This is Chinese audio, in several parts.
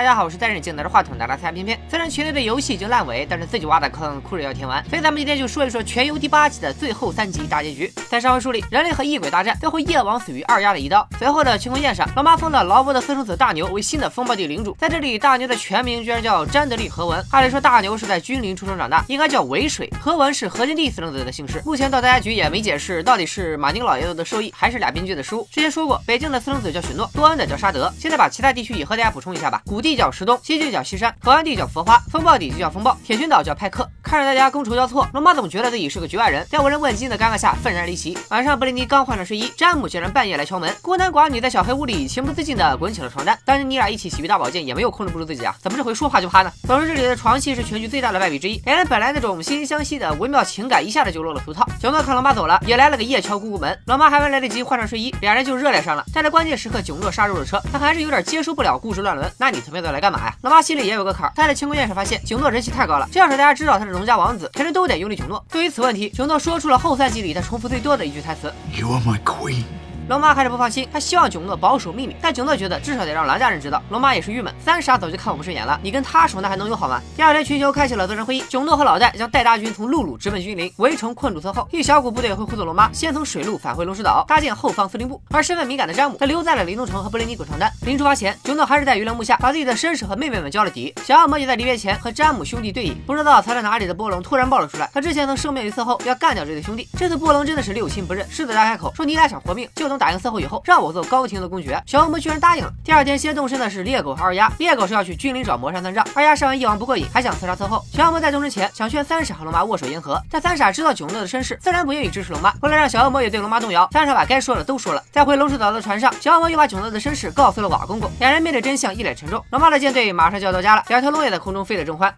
大家好，我是在任镜拿着话筒的拉塞偏偏。虽然群内的游戏已经烂尾，但是自己挖的坑哭着要填完，所以咱们今天就说一说全游第八季的最后三集大结局。在上回书里，人类和异鬼大战，最后夜王死于二丫的一刀。随后的晴空宴上，老妈封了劳勃的私生子大牛为新的风暴地领主。在这里，大牛的全名居然叫詹德利·何文。按理说大牛是在君临出生长大，应该叫尾水。何文是何金帝私生子的姓氏。目前到大家局也没解释到底是马丁老爷子的授意，还是俩编剧的失误。之前说过，北境的私生子叫许诺，多恩的叫沙德。现在把其他地区也和大家补充一下吧。古地地角石东，西地叫西山，河湾地叫佛花，风暴底就叫风暴，铁群岛叫派克。看着大家觥筹交错，龙妈总觉得自己是个局外人，在无人问津的尴尬下愤然离席。晚上，布雷尼刚换上睡衣，詹姆竟然半夜来敲门。孤男寡女在小黑屋里情不自禁的滚起了床单。当年你俩一起洗浴大保健，也没有控制不住自己啊？怎么这回说话就趴呢？总之，这里的床戏是全剧最大的败笔之一。两人本来那种惺惺相惜的微妙情感，一下子就落了俗套。九诺看龙妈走了，也来了个夜敲姑姑门。龙妈还没来得及换上睡衣，俩人就热恋上了。但在关键时刻，囧诺杀入了车，他还是有点接受不了故事乱伦。那你他妈来干嘛呀？老八心里也有个坎儿。他在庆功宴上发现囧诺人气太高了，这要是大家知道他是农家王子，肯定都得拥立囧诺。对于此问题，囧诺说出了后赛季里他重复最多的一句台词：“You are my queen。”龙妈还是不放心，她希望囧诺保守秘密，但囧诺觉得至少得让狼家人知道。龙妈也是郁闷，三傻早就看我不顺眼了，你跟他熟那还能有好吗？第二天，群雄开启了作战会议，囧诺和老戴将带大军从陆路直奔君临，围城困住侧后。一小股部队会护送龙妈先从水路返回龙石岛，搭建后方司令部。而身份敏感的詹姆，他留在了林东城和布雷尼滚床单。临出发前，囧诺还是在榆林木下把自己的身世和妹妹们交了底。小恶魔也在离别前和詹姆兄弟对饮，不知道藏在哪里的波龙突然爆了出来，他之前曾声明于色后要干掉这对兄弟。这次波龙真的是六亲不认，狮子大开口说你俩想活命，就能打赢色后以后让。我做高庭的公爵，小恶魔居然答应了。第二天先动身的是猎狗和二丫，猎狗是要去君临找魔山算账，二丫上完一王不过瘾，还想刺杀侧后。小恶魔在动身前想劝三傻和龙妈握手言和，但三傻知道囧乐的身世，自然不愿意支持龙妈。为了让小恶魔也对龙妈动摇，三傻把该说的都说了。在回龙石岛的船上，小恶魔又把囧乐的身世告诉了瓦公公，两人面对真相一脸沉重。龙妈的舰队马上就要到家了，两条龙也在空中飞得正欢。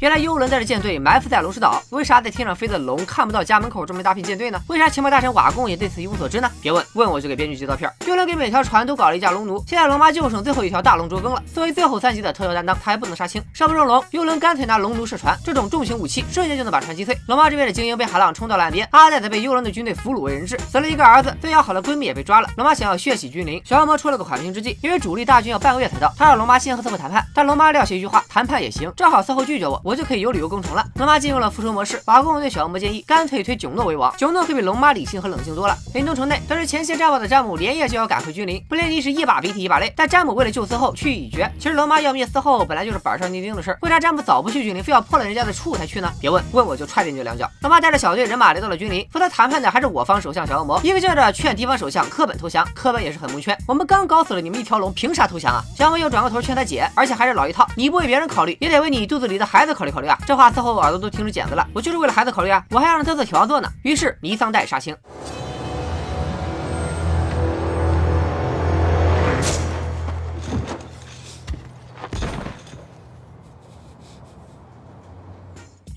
原来幽轮带着舰队埋伏在龙石岛，为啥在天上飞的龙看不到家门口这么大批舰队呢？为啥情报大臣瓦贡也对此一无所知呢？别问，问我就给编剧寄刀片。幽轮给每条船都搞了一架龙奴，现在龙妈就剩最后一条大龙捉更了。作为最后三集的特效担当，他还不能杀青，杀不中龙，幽轮干脆拿龙奴射船，这种重型武器瞬间就能把船击碎。龙妈这边的精英被海浪冲到了岸边，阿黛则被幽轮的军队俘虏为人质，死了一个儿子，最要好的闺蜜也被抓了。龙妈想要血洗君临，小恶魔出了个缓兵之计，因为主力大军要半个月才到，他让龙妈先和色后谈判，但龙妈撂下一句话，谈判也行，正好色后拒绝我，我就可以有理由攻城。了，龙妈进入了复仇模式。瓦公公对小恶魔建议，干脆推囧诺为王。囧诺可比龙妈理性和冷静多了。林东城内，得知前线战报的詹姆连夜就要赶回君临。布列尼是一把鼻涕一把泪，但詹姆为了救司后去意已决。其实龙妈要灭司后本来就是板上钉钉的事儿，为啥詹姆早不去君临，非要破了人家的处才去呢？别问，问我就踹进去两脚。龙妈带着小队人马来到了君临，负责谈判的还是我方首相小恶魔，一个劲儿的劝敌方首相科本投降。科本也是很蒙圈，我们刚搞死了你们一条龙，凭啥投降啊？小恶魔又转过头劝他姐，而且还是老一套，你不为别人考虑，也得为你肚子里的孩子考考虑考虑啊！这话伺候我耳朵都听出茧子了，我就是为了孩子考虑啊，我还要让他做铁王做呢。于是尼桑黛杀青。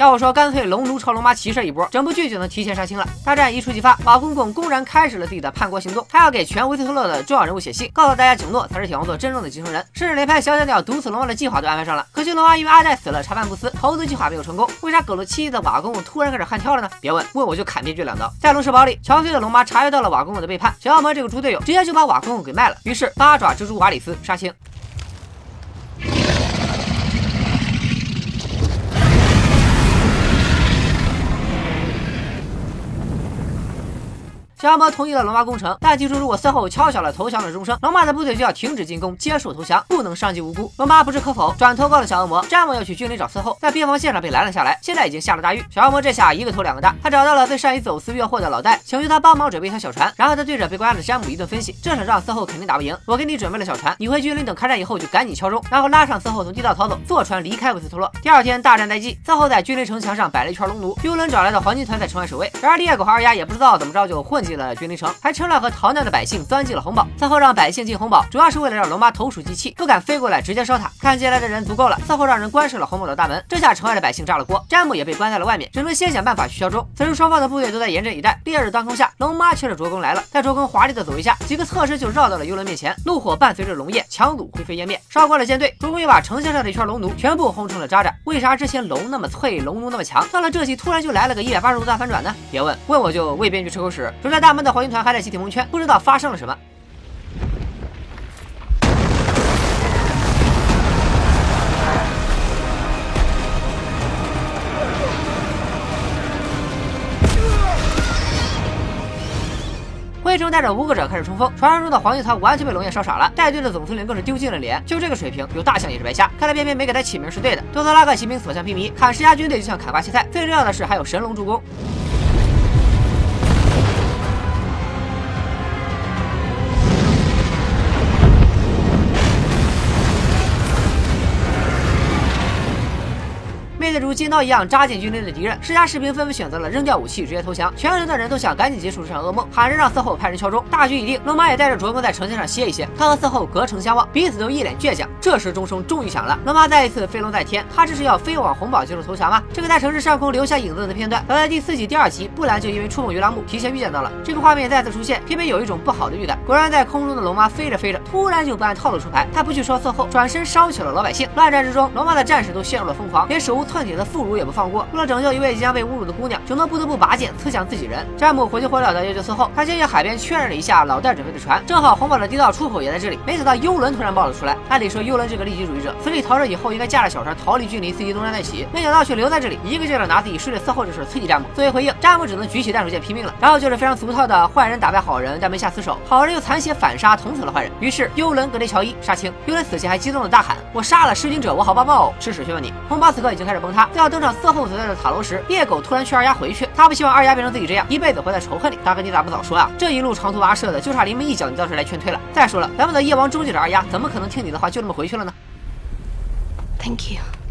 要我说，干脆龙奴朝龙妈骑射一波，整部剧就能提前杀青了。大战一触即发，瓦公公公然开始了自己的叛国行动，他要给全维斯特洛的重要人物写信，告诉大家景诺才是铁王座真正的继承人，甚至连派小小鸟毒死龙妈的计划都安排上了。可惜龙妈因为阿黛死了，查办不思，投资计划没有成功。为啥狗了七亿的瓦公公突然开始悍跳了呢？别问，问我就砍编剧两刀。在龙石堡里，憔悴的龙妈察觉到了瓦公公的背叛，小恶魔这个猪队友直接就把瓦公公给卖了，于是八爪蜘蛛瓦里斯杀青。小恶魔同意了龙妈攻城，但提出如果色后敲响了投降的钟声，龙妈的部队就要停止进攻，接受投降，不能伤及无辜。龙妈不置可否，转头告诉小恶魔，詹姆要去君临找色后，在边防线上被拦了下来，现在已经下了大狱。小恶魔这下一个头两个大，他找到了最善于走私越货的老戴，请求他帮忙准备一条小船，然后他对着被关押的詹姆一顿分析，这场仗色后肯定打不赢，我给你准备了小船，你回君临等开战以后就赶紧敲钟，然后拉上色后从地道逃走，坐船离开维斯特洛。第二天大战待机，色后在君临城墙上摆了一圈龙奴，幽伦找来的黄金团在城外守卫，然而猎狗和二丫也不知道怎么着就混进。进了君临城，还趁乱和逃难的百姓钻进了红堡。赛后让百姓进红堡，主要是为了让龙妈投鼠忌器，不敢飞过来直接烧塔。看进来的人足够了，赛后让人关上了红堡的大门。这下城外的百姓炸了锅，詹姆也被关在了外面，只能先想办法去效忠。此时双方的部队都在严阵以待。烈日当空下，龙妈牵着卓公来了，在卓公华丽的走位下，几个侧身就绕到了幽轮面前，怒火伴随着龙焰，强弩灰飞烟灭，烧光了舰队。卓公又把城墙上的一圈龙弩全部轰成了渣渣。为啥之前龙那么脆，龙弩那么强，到了这集突然就来了个一百八十度大反转呢？别问，问我就为编剧吃口屎。守在大门的黄金团还在集体蒙圈，不知道发生了什么。灰城带着无垢者开始冲锋，传说中的黄金团完全被龙焰烧傻了，带队的总司令更是丢尽了脸。就这个水平，有大象也是白瞎。看来偏偏没给他起名是对的。多特拉克骑兵所向披靡，砍十家军队就像砍瓜切菜。最重要的是还有神龙助攻。面对如尖刀一样扎进军队的敌人，世家士兵纷纷选择了扔掉武器，直接投降。全城的人都想赶紧结束这场噩梦，喊着让色后派人敲钟。大局已定，龙马也带着卓哥在城墙上歇一歇。他和色后隔城相望，彼此都一脸倔强。这时钟声终于响了，龙妈再一次飞龙在天。她这是要飞往红堡接受投降吗？这个在城市上空留下影子的片段，早在第四季第二集，布兰就因为触碰鱼拉木提前预见到了。这个画面再次出现，偏偏有一种不好的预感。果然，在空中的龙妈飞着飞着，突然就不按套路出牌。她不去说嗣后，转身烧起了老百姓。乱战之中，龙妈的战士都陷入了疯狂，连手无寸铁的妇孺也不。放过，为了拯救一位即将被侮辱的姑娘，九诺不得不拔剑刺向自己人。詹姆火急火燎的要救嗣后，他先去海边确认了一下老戴准备的船，正好红堡的地道出口也在这里。没想到幽轮突然爆了出来。按理说幽轮这个利己主义者，死里逃生以后应该驾着小船逃离距离，伺机东山再起，没想到却留在这里，一个劲的拿自己睡了嗣后这事刺激詹姆。作为回应，詹姆只能举起弹手剑拼命了。然后就是非常俗套的坏人打败好人，但没下死手，好人又残血反杀捅死了坏人。于是幽伦格雷乔伊杀青，幽伦死前还激动的大喊：“我杀了弑君者，我好棒棒哦！”吃屎！去问你，红堡此刻已经开始崩塌，在要登上嗣后所在的塔楼。时，猎狗突然劝二丫回去，他不希望二丫变成自己这样，一辈子活在仇恨里。大哥，你咋不早说啊？这一路长途跋涉的，就差临门一脚，你倒是来劝退了。再说了，咱们的夜王终结者二丫，怎么可能听你的话就那么回回去了呢？Thank you。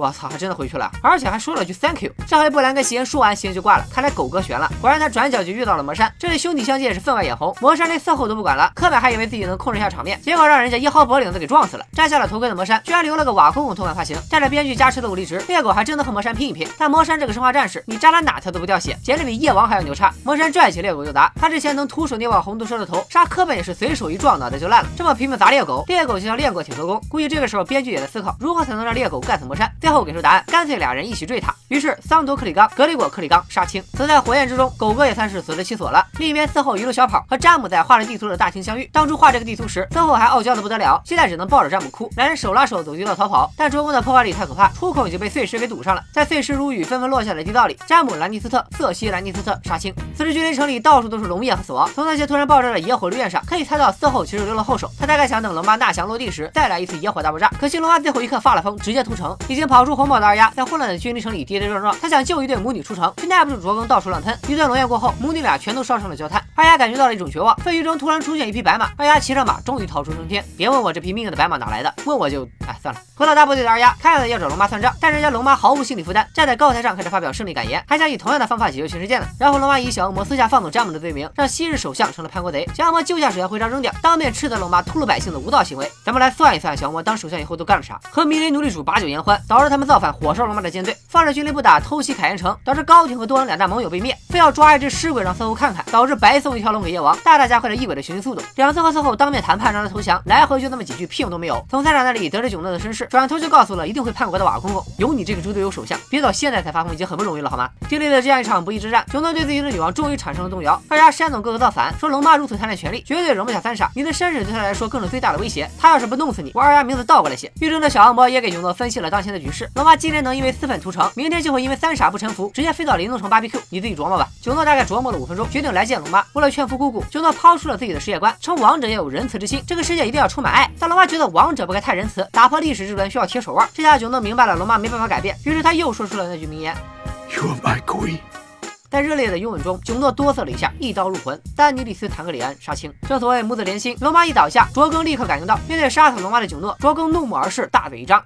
我操，还真的回去了，而且还说了句 thank you。这回布兰跟席恩说完，席恩就挂了。看来狗哥悬了，果然他转角就遇到了魔山。这里兄弟相见是分外眼红，魔山连伺候都不管了。柯本还以为自己能控制一下场面，结果让人家一薅脖领子给撞死了。摘下了头盔的魔山，居然留了个瓦公公头款发型，带着编剧加持的武力值，猎狗还真的和魔山拼一拼。但魔山这个生化战士，你扎他哪条都不掉血，简直比夜王还要牛叉。魔山拽起猎狗就砸，他之前能徒手捏爆红毒蛇的头，杀柯本也是随手一撞，脑袋就烂了。这么拼命砸猎狗，猎狗就像练过铁头功。估计这个时候编剧也在思考，如何才能让猎狗干死魔山。最后给出答案，干脆。俩人一起坠塔，于是桑多克里冈、格里果克里冈杀青。死在火焰之中，狗哥也算是死得其所了。另一边，四后一路小跑，和詹姆在画着地图的大厅相遇。当初画这个地图时，嗣后还傲娇的不得了，现在只能抱着詹姆哭。两人手拉手走地道逃跑，但卓公的破坏力太可怕，出口已经被碎石给堵上了。在碎石如雨纷纷落下的地道里，詹姆、兰尼斯特、瑟西、兰尼斯特杀青。此时君临城里到处都是龙焰和死亡。从那些突然爆炸的野火绿焰上，可以猜到四后其实留了后手。他大概想等龙妈纳降落地时，再来一次野火大爆炸。可惜龙妈最后一刻发了疯，直接屠城。已经跑出红宝的二丫，在混乱的君临城里。跌跌撞撞，他想救一对母女出城，却耐不住卓更到处乱喷。一段龙焰过后，母女俩全都烧成了焦炭。二丫感觉到了一种绝望，废墟中突然出现一匹白马，二丫骑上马，终于逃出升天。别问我这匹命硬的白马哪来的，问我就哎算了。回到大部队的二丫，看样子要找龙妈算账，但人家龙妈毫无心理负担，站在高台上开始发表胜利感言，还想以同样的方法解救全世界呢。然后龙妈以小恶魔私下放走詹姆的罪名，让昔日首相成了叛国贼，小恶魔救下首相徽章扔掉，当面斥责龙妈屠戮百姓的无道行为。咱们来算一算，小恶魔当首相以后都干了啥？和迷雷奴隶主把酒言欢，导致他们造反，火烧龙妈的舰队，放着军令不打，偷袭。凯恩城导致高廷和多恩两大盟友被灭，非要抓一只尸鬼让嗣后看看，导致白送一条龙给夜王，大大加快了异鬼的行进速度。两次和嗣后当面谈判让他投降，来回就那么几句，屁用都没有。从三傻那里得知囧诺的身世，转头就告诉了一定会叛国的瓦公公，有你这个猪队友首相，别到现在才发疯已经很不容易了好吗？经历了这样一场不义之战，囧诺对自己的女王终于产生了动摇。二丫山总哥哥造反，说龙妈如此贪恋权力，绝对容不下三傻，你的身世对他来说更是最大的威胁。他要是不弄死你，我二丫名字倒过来写。狱中的小恶魔也给囧诺分析了当前的局势，龙妈今天能因为私愤屠城，明天就会因为三傻不臣服，直接飞到。到林动城 BBQ，你自己琢磨吧。九诺大概琢磨了五分钟，决定来见龙妈。为了劝服姑姑，九诺抛出了自己的世界观，称王者要有仁慈之心，这个世界一定要充满爱。但龙妈觉得王者不该太仁慈，打破历史之轮需要铁手腕。这下九诺明白了，龙妈没办法改变，于是他又说出了那句名言：“You are my queen。”在热烈的拥吻中，九诺哆嗦了一下，一刀入魂。丹尼里斯坦格里安杀青。正所谓母子连心，龙妈一倒下，卓更立刻感应到，面对杀死龙妈的九诺，卓更怒目而视，大嘴一张。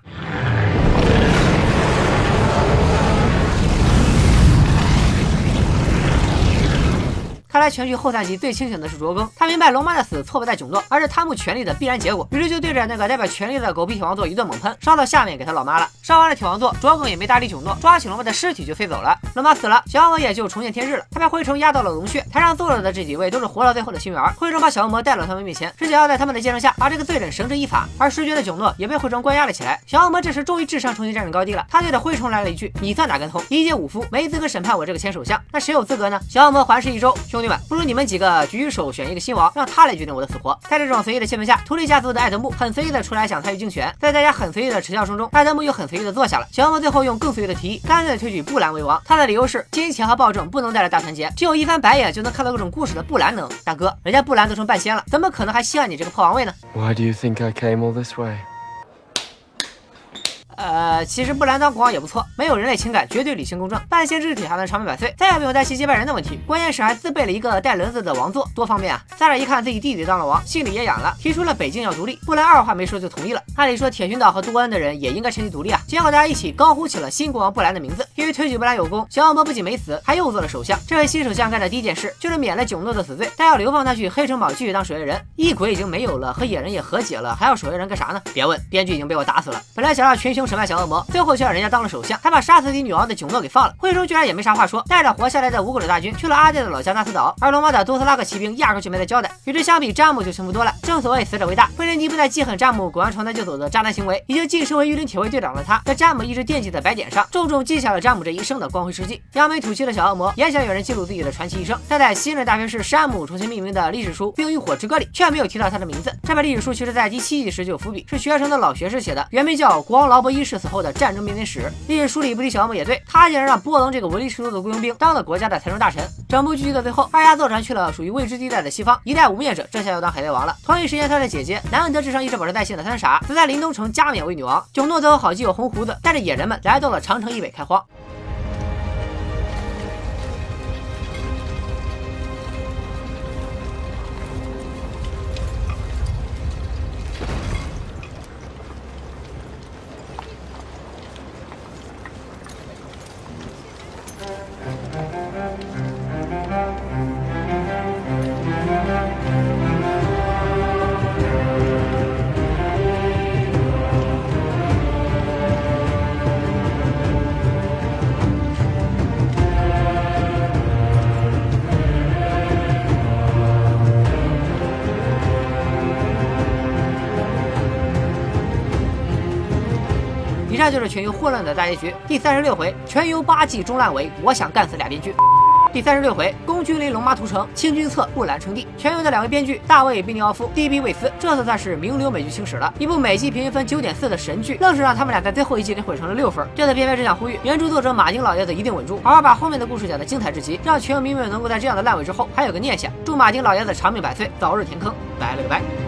看来全剧后三集最清醒的是卓更，他明白龙妈的死错不在囧诺，而是贪慕权力的必然结果，于是就对着那个代表权力的狗屁铁王座一顿猛喷，烧到下面给他老妈了。烧完了铁王座，卓更也没搭理囧诺，抓起龙妈的尸体就飞走了。龙妈死了，小恶魔也就重见天日了。他把灰虫压到了龙穴，台上坐着的这几位都是活到最后的幸运儿。灰虫把小恶魔带到他们面前，是想要在他们的见证下把这个罪人绳之以法。而失觉的囧诺也被灰虫关押了起来。小恶魔这时终于智商重新站上高地了，他对着灰虫来了一句：“你算哪根葱？一介武夫，没资格审判我这个前首相，那谁有资格呢？”小恶魔环视一周，兄弟们，不如你们几个举手选一个新王，让他来决定我的死活。在这种随意的气氛下，图利家族的艾德木很随意的出来想参与竞选，在大家很随意的耻笑声中，艾德木又很随意的坐下了。小恶魔最后用更随意的提议，干脆推举布兰为王。他的理由是金钱和暴政不能带来大团结，只有一翻白眼就能看到各种故事的布兰能。大哥，人家布兰都成半仙了，怎么可能还稀罕你这个破王位呢？Why do you think I came all this way? 呃，其实布兰当国王也不错，没有人类情感，绝对理性公正，半仙之体还能长命百岁，再也不用担心接班人的问题。关键是还自备了一个带轮子的王座，多方便啊！萨尔一看自己弟弟当了王，心里也痒了，提出了北京要独立。布兰二话没说就同意了。按理说铁群岛和杜恩的人也应该趁机独立啊，结果大家一起高呼起了新国王布兰的名字。因为推举布兰有功，小恶魔不仅没死，还又做了首相。这位新首相干的第一件事就是免了囧诺的死罪，但要流放他去黑城堡继续当守夜人。异鬼已经没有了，和野人也和解了，还要守夜人干啥呢？别问，编剧已经被我打死了。本来想让群雄审判小恶魔，最后却让人家当了首相，还把杀死敌女王的囧诺给放了。惠州居然也没啥话说，带着活下来的无垢者大军去了阿爹的老家纳斯岛，而龙马的多斯拉克骑兵压根就没来交代。与之相比，詹姆就幸福多了。正所谓死者为大，惠雷尼不再记恨詹姆滚完床单就走的渣男行为，已经晋升为御林铁卫队长的他，在詹姆一直惦记的白点上，重重记下了詹姆这一生的光辉事迹。扬眉吐气的小恶魔也想有人记录自己的传奇一生，但在新任大学士山姆重新命名的历史书《冰与火之歌》里，却没有提到他的名字。这本历史书其实在第七季时就有伏笔，是学生的老学士写的，原名叫《国王劳勃一是死后的战争命令史》。历史书里不提小恶魔也对，他竟然让波隆这个唯利是图的雇佣兵当了国家的财政大臣。整部剧的最后，二丫坐船去了属于未知地带的西方，一代无面者这下要当海贼王了。同一时间，他的姐姐难得智商一直保持在线的三傻，则在临冬城加冕为女王。囧诺则和好基友红胡子带着野人们来到了长城以北开荒。就是全游混乱的大结局。第三十六回，全游八季中烂尾，我想干死俩编剧。第三十六回，公君临龙妈屠城，清君侧布兰称帝。全游的两位编剧大卫·宾尼奥夫、蒂比·魏斯，这次算是名流美剧青史了。一部每季平均分九点四的神剧，愣是让他们俩在最后一季给毁成了六分。这次偏偏只想呼吁原著作者马丁老爷子一定稳住，好好把后面的故事讲得精彩至极，让全游迷们能够在这样的烂尾之后还有个念想。祝马丁老爷子长命百岁，早日填坑。拜了个拜。